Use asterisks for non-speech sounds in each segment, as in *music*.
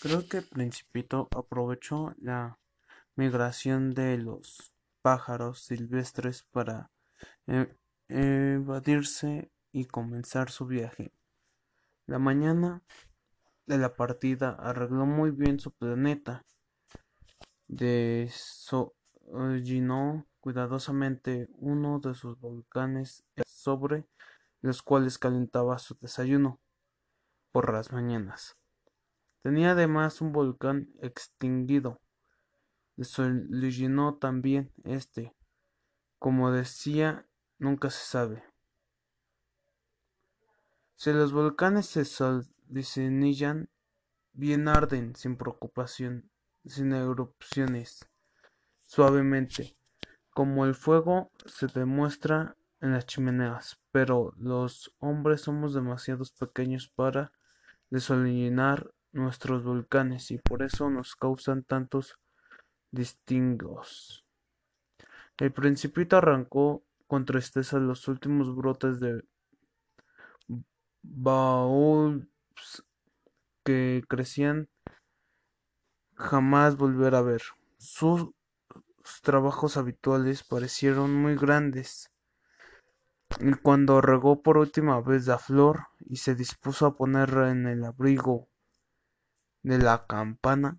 Creo que Principito aprovechó la migración de los pájaros silvestres para e- evadirse y comenzar su viaje. La mañana de la partida arregló muy bien su planeta. Desollinó cuidadosamente uno de sus volcanes sobre los cuales calentaba su desayuno por las mañanas. Tenía además un volcán extinguido. Desollinó también este. Como decía, nunca se sabe. Si los volcanes se desollinillan, bien arden sin preocupación, sin erupciones, suavemente, como el fuego se demuestra en las chimeneas, pero los hombres somos demasiado pequeños para desollinar nuestros volcanes y por eso nos causan tantos distingos. El principito arrancó con tristeza los últimos brotes de baobabs que crecían jamás volver a ver. Sus trabajos habituales parecieron muy grandes. Y cuando regó por última vez la flor y se dispuso a ponerla en el abrigo de la campana,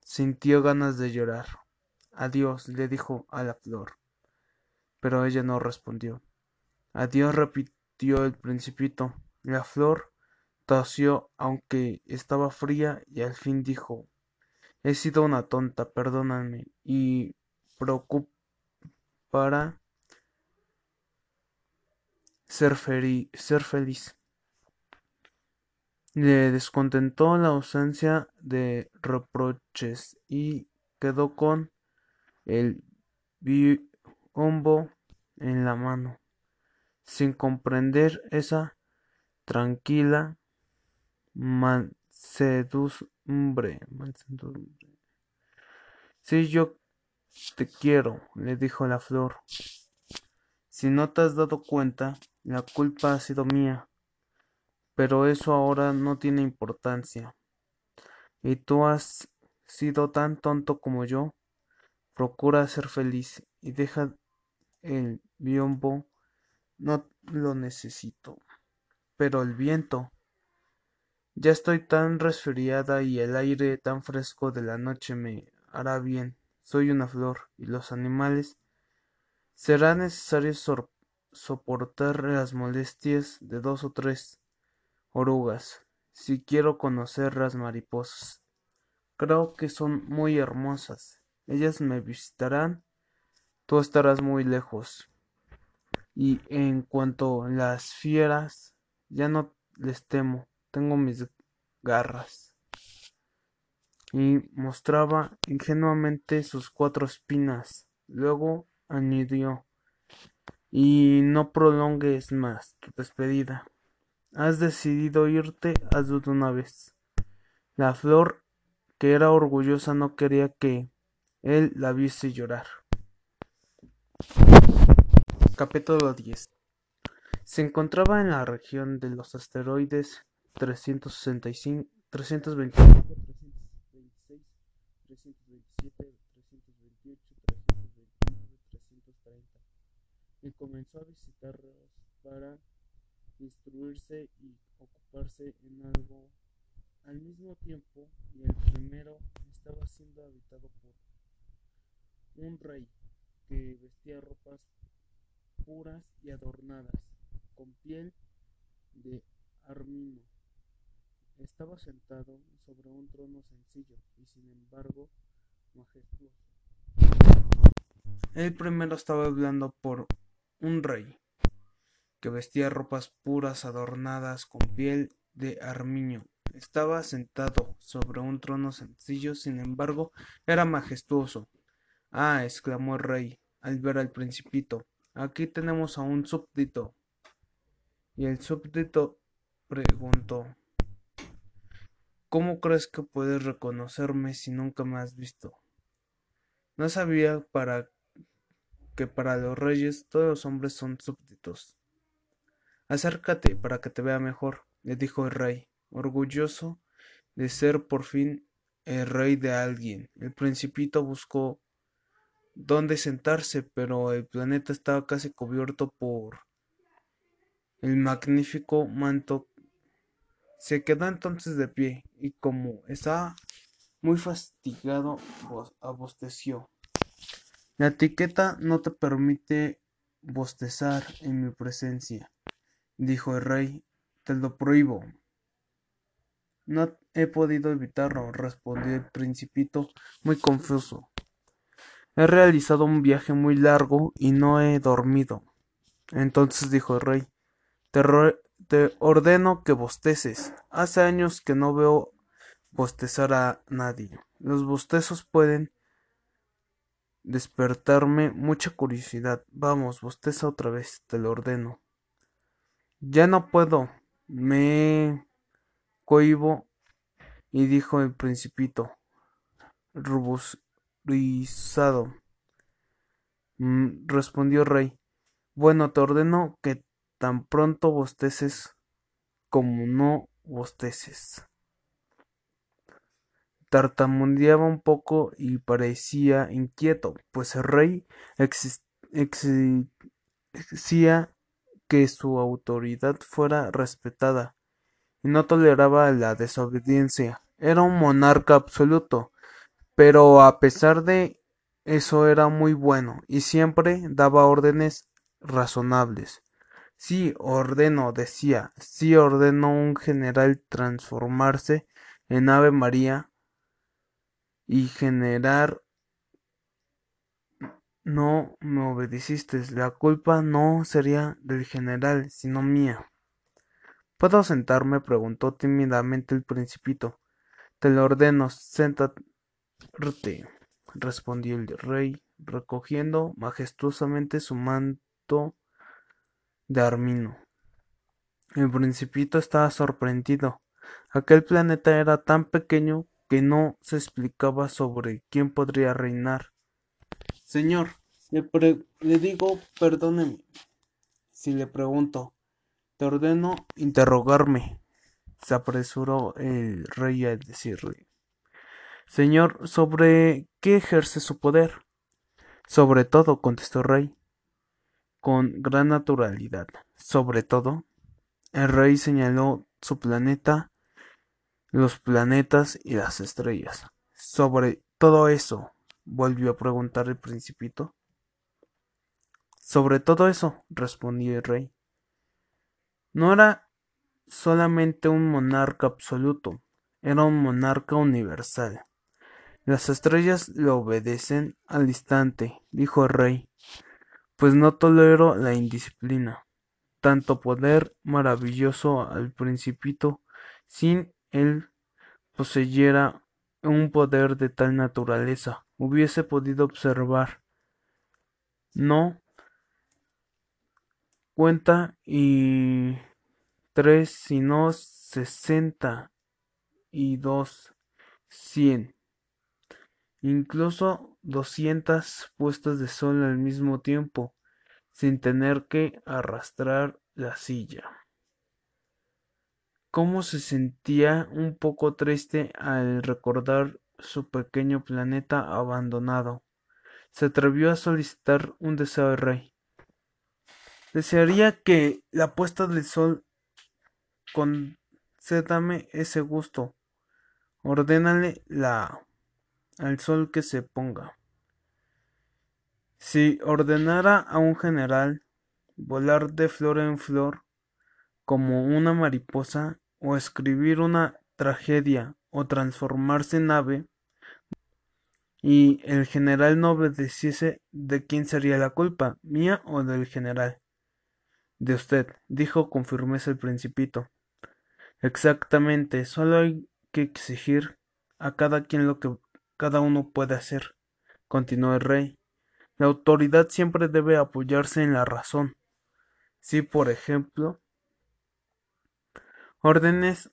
sintió ganas de llorar. Adiós, le dijo a la flor. Pero ella no respondió. Adiós, repitió el principito. La flor tosió aunque estaba fría y al fin dijo He sido una tonta, perdóname y ser, ser feliz. Le descontentó la ausencia de reproches y quedó con el biombo en la mano, sin comprender esa tranquila mansedumbre. Si yo te quiero, le dijo la flor. Si no te has dado cuenta, la culpa ha sido mía. Pero eso ahora no tiene importancia. Y tú has sido tan tonto como yo. Procura ser feliz y deja el biombo. No lo necesito. Pero el viento. Ya estoy tan resfriada y el aire tan fresco de la noche me hará bien. Soy una flor y los animales. Será necesario soportar las molestias de dos o tres orugas, si quiero conocer las mariposas. Creo que son muy hermosas. Ellas me visitarán. Tú estarás muy lejos. Y en cuanto a las fieras, ya no les temo. Tengo mis garras. Y mostraba ingenuamente sus cuatro espinas. Luego añadió Y no prolongues más tu despedida. Has decidido irte, hazlo de una vez. La flor, que era orgullosa, no quería que él la viese llorar. Capítulo 10 Se encontraba en la región de los asteroides 365, 325, 326, 327, 328, 329, 330 y comenzó a visitarlos para instruirse y ocuparse en algo al mismo tiempo y el primero estaba siendo habitado por un rey que vestía ropas puras y adornadas con piel de armino. Estaba sentado sobre un trono sencillo y sin embargo majestuoso. El primero estaba hablando por un rey que vestía ropas puras adornadas con piel de armiño. Estaba sentado sobre un trono sencillo, sin embargo, era majestuoso. Ah, exclamó el rey al ver al principito, aquí tenemos a un súbdito. Y el súbdito preguntó ¿Cómo crees que puedes reconocerme si nunca me has visto? No sabía para que para los reyes todos los hombres son súbditos. Acércate para que te vea mejor, le dijo el rey, orgulloso de ser por fin el rey de alguien. El principito buscó dónde sentarse, pero el planeta estaba casi cubierto por el magnífico manto. Se quedó entonces de pie y como estaba muy fastidiado, abosteció. La etiqueta no te permite bostezar en mi presencia, dijo el rey. Te lo prohíbo. No he podido evitarlo, respondió el principito, muy confuso. He realizado un viaje muy largo y no he dormido. Entonces dijo el rey, te, te ordeno que bosteces. Hace años que no veo bostezar a nadie. Los bostezos pueden despertarme mucha curiosidad. Vamos, bosteza otra vez, te lo ordeno. Ya no puedo. Me cohibo y dijo el principito, ruborizado. Mm, respondió rey. Bueno, te ordeno que tan pronto bosteces como no bosteces. Tartamudeaba un poco y parecía inquieto, pues el rey exigía que su autoridad fuera respetada y no toleraba la desobediencia. Era un monarca absoluto, pero a pesar de eso era muy bueno y siempre daba órdenes razonables. Sí ordeno, decía, sí ordenó un general transformarse en Ave María y generar no me obedeciste, la culpa no sería del general, sino mía. ¿Puedo sentarme? preguntó tímidamente el principito. Te lo ordeno, séntate, respondió el rey, recogiendo majestuosamente su manto de armino. El principito estaba sorprendido. Aquel planeta era tan pequeño que no se explicaba sobre quién podría reinar. Señor, le, le digo, perdóneme si le pregunto, te ordeno interrogarme. Se apresuró el rey a decirle. Señor, ¿sobre qué ejerce su poder? Sobre todo, contestó el rey, con gran naturalidad. Sobre todo, el rey señaló su planeta, los planetas y las estrellas. Sobre todo eso, volvió a preguntar el principito. Sobre todo eso, respondió el rey. No era solamente un monarca absoluto, era un monarca universal. Las estrellas le obedecen al instante, dijo el rey, pues no tolero la indisciplina. Tanto poder maravilloso al principito, sin él poseyera un poder de tal naturaleza, hubiese podido observar. No cuenta y tres, sino sesenta y dos, cien, incluso doscientas puestas de sol al mismo tiempo, sin tener que arrastrar la silla. Cómo se sentía un poco triste al recordar su pequeño planeta abandonado. Se atrevió a solicitar un deseo al rey. Desearía que la puesta del sol concédame ese gusto. Ordénale la al sol que se ponga. Si ordenara a un general volar de flor en flor como una mariposa o escribir una tragedia o transformarse en ave y el general no obedeciese, ¿de quién sería la culpa? ¿Mía o del general? De usted, dijo con firmeza el principito. Exactamente, solo hay que exigir a cada quien lo que cada uno puede hacer, continuó el rey. La autoridad siempre debe apoyarse en la razón. Si, por ejemplo, órdenes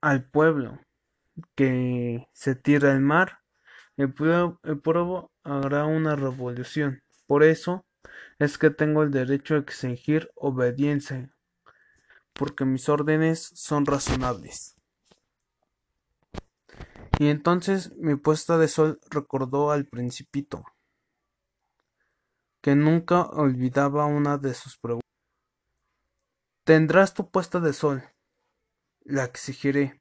al pueblo que se tire al mar, el pueblo, el pueblo hará una revolución. Por eso es que tengo el derecho a exigir obediencia, porque mis órdenes son razonables. Y entonces mi puesta de sol recordó al principito, que nunca olvidaba una de sus preguntas. Tendrás tu puesta de sol, la exigiré,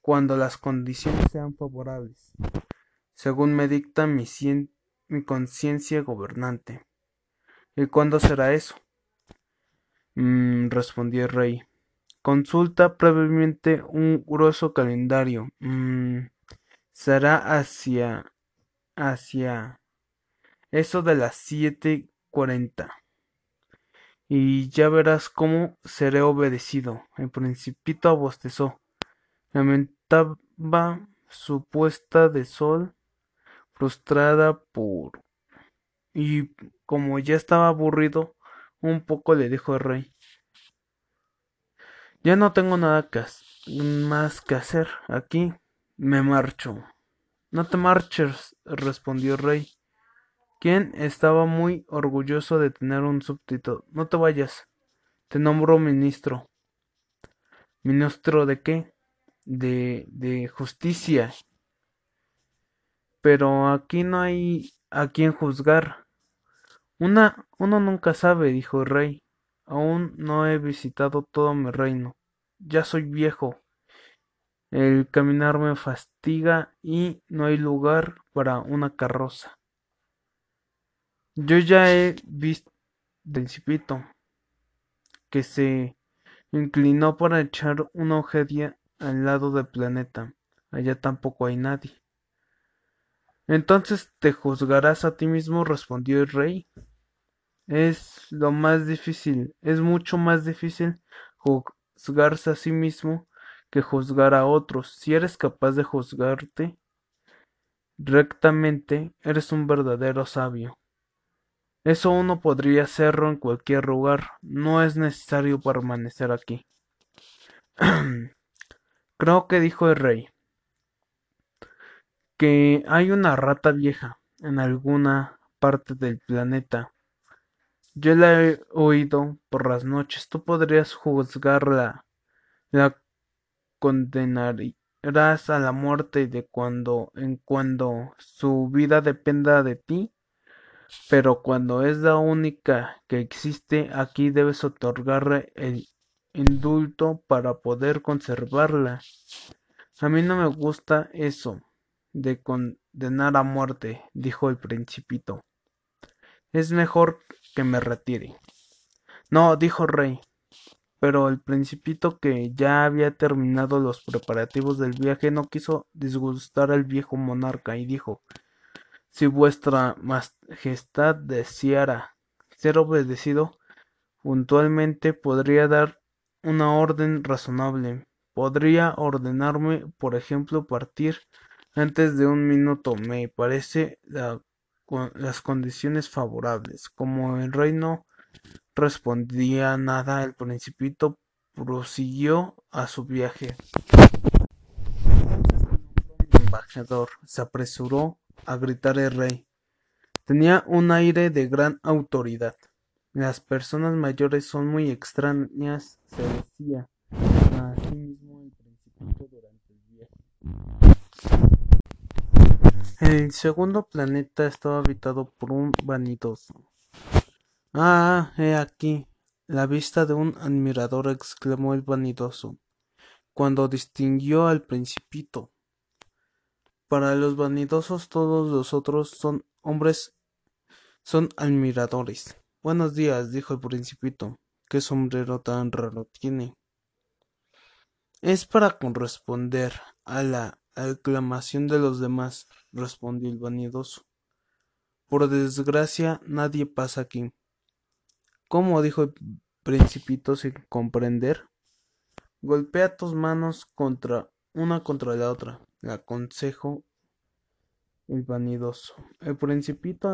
cuando las condiciones sean favorables, según me dicta mi, conciencia gobernante. ¿Y cuándo será eso? Mm, respondió el rey. Consulta previamente un grueso calendario. Mm, será hacia hacia eso de las siete cuarenta. Y ya verás cómo seré obedecido. El principito abostezó. Lamentaba su puesta de sol frustrada por y como ya estaba aburrido un poco le dijo el rey ya no tengo nada más que hacer aquí me marcho no te marches respondió el rey quien estaba muy orgulloso de tener un súbdito. No te vayas te nombro ministro. Ministro de qué de de justicia. Pero aquí no hay a quien juzgar. Una uno nunca sabe dijo el rey. Aún no he visitado todo mi reino. Ya soy viejo. El caminar me fastiga y no hay lugar para una carroza yo ya he visto principito que se inclinó para echar una ojería al lado del planeta. Allá tampoco hay nadie. Entonces te juzgarás a ti mismo respondió el rey. Es lo más difícil es mucho más difícil juzgarse a sí mismo que juzgar a otros. Si eres capaz de juzgarte rectamente eres un verdadero sabio eso uno podría hacerlo en cualquier lugar no es necesario permanecer aquí *clears throat* creo que dijo el rey que hay una rata vieja en alguna parte del planeta. Yo la he oído por las noches. Tú podrías juzgarla. La condenarás a la muerte de cuando en cuando su vida dependa de ti. Pero cuando es la única que existe aquí debes otorgarle el indulto para poder conservarla. A mí no me gusta eso de condenar a muerte, dijo el principito. Es mejor que me retire. No, dijo rey. Pero el principito, que ya había terminado los preparativos del viaje, no quiso disgustar al viejo monarca y dijo Si vuestra majestad deseara ser obedecido puntualmente, podría dar una orden razonable. Podría ordenarme, por ejemplo, partir antes de un minuto me parece las condiciones favorables. Como el rey no respondía nada, el principito prosiguió a su viaje. El embajador se apresuró a gritar el rey. Tenía un aire de gran autoridad. Las personas mayores son muy extrañas, se decía a sí mismo el principito durante el viaje. El segundo planeta estaba habitado por un vanidoso. Ah, he aquí la vista de un admirador exclamó el vanidoso, cuando distinguió al principito. Para los vanidosos todos los otros son hombres son admiradores. Buenos días, dijo el principito. ¿Qué sombrero tan raro tiene? Es para corresponder a la aclamación de los demás, respondió el vanidoso. Por desgracia nadie pasa aquí. ¿Cómo? dijo el principito sin comprender. Golpea tus manos contra una contra la otra, le aconsejó el vanidoso. El principito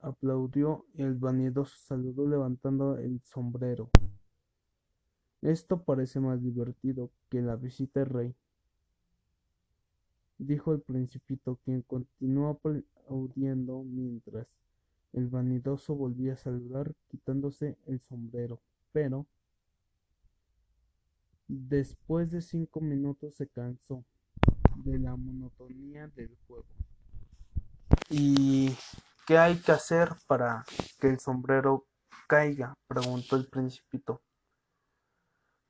aplaudió y el vanidoso saludó levantando el sombrero. Esto parece más divertido que la visita al rey dijo el principito, quien continuó aplaudiendo mientras el vanidoso volvía a saludar quitándose el sombrero. Pero después de cinco minutos se cansó de la monotonía del juego. ¿Y qué hay que hacer para que el sombrero caiga? preguntó el principito.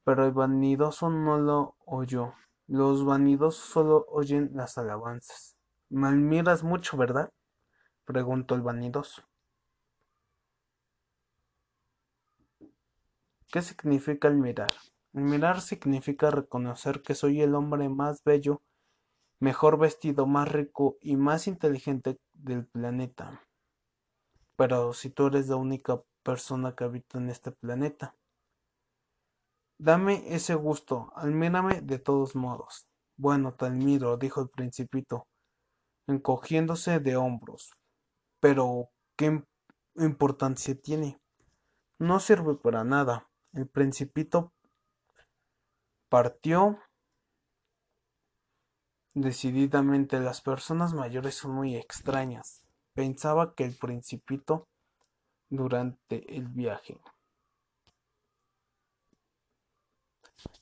Pero el vanidoso no lo oyó. Los vanidosos solo oyen las alabanzas. Me admiras mucho, ¿verdad? preguntó el vanidoso. ¿Qué significa el mirar? El mirar significa reconocer que soy el hombre más bello, mejor vestido, más rico y más inteligente del planeta. Pero si tú eres la única persona que habita en este planeta. Dame ese gusto, admírame de todos modos. Bueno, te admiro, dijo el principito, encogiéndose de hombros. Pero, ¿qué importancia tiene? No sirve para nada. El principito partió decididamente. Las personas mayores son muy extrañas. Pensaba que el principito durante el viaje.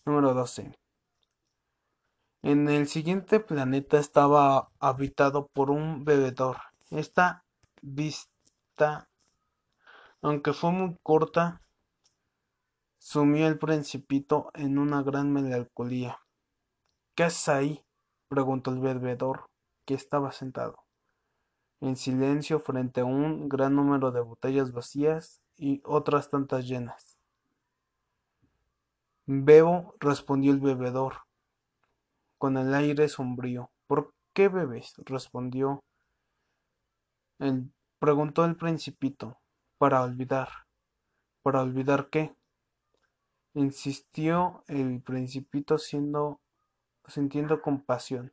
Número 12. En el siguiente planeta estaba habitado por un bebedor. Esta vista, aunque fue muy corta, sumió el principito en una gran melancolía. ¿Qué haces ahí? Preguntó el bebedor, que estaba sentado en silencio frente a un gran número de botellas vacías y otras tantas llenas. Bebo, respondió el bebedor, con el aire sombrío. ¿Por qué bebes? respondió el, preguntó el principito. Para olvidar. ¿Para olvidar qué? insistió el principito siendo, sintiendo compasión.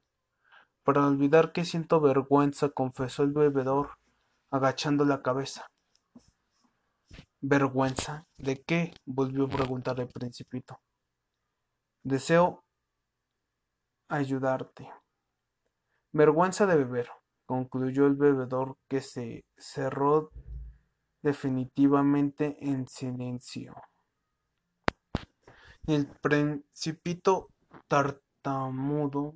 Para olvidar que siento vergüenza, confesó el bebedor, agachando la cabeza. ¿Vergüenza? ¿De qué? volvió a preguntar el principito. Deseo ayudarte. Vergüenza de beber, concluyó el bebedor que se cerró definitivamente en silencio. El principito tartamudo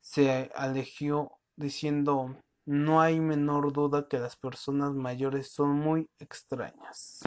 se alejó diciendo no hay menor duda que las personas mayores son muy extrañas.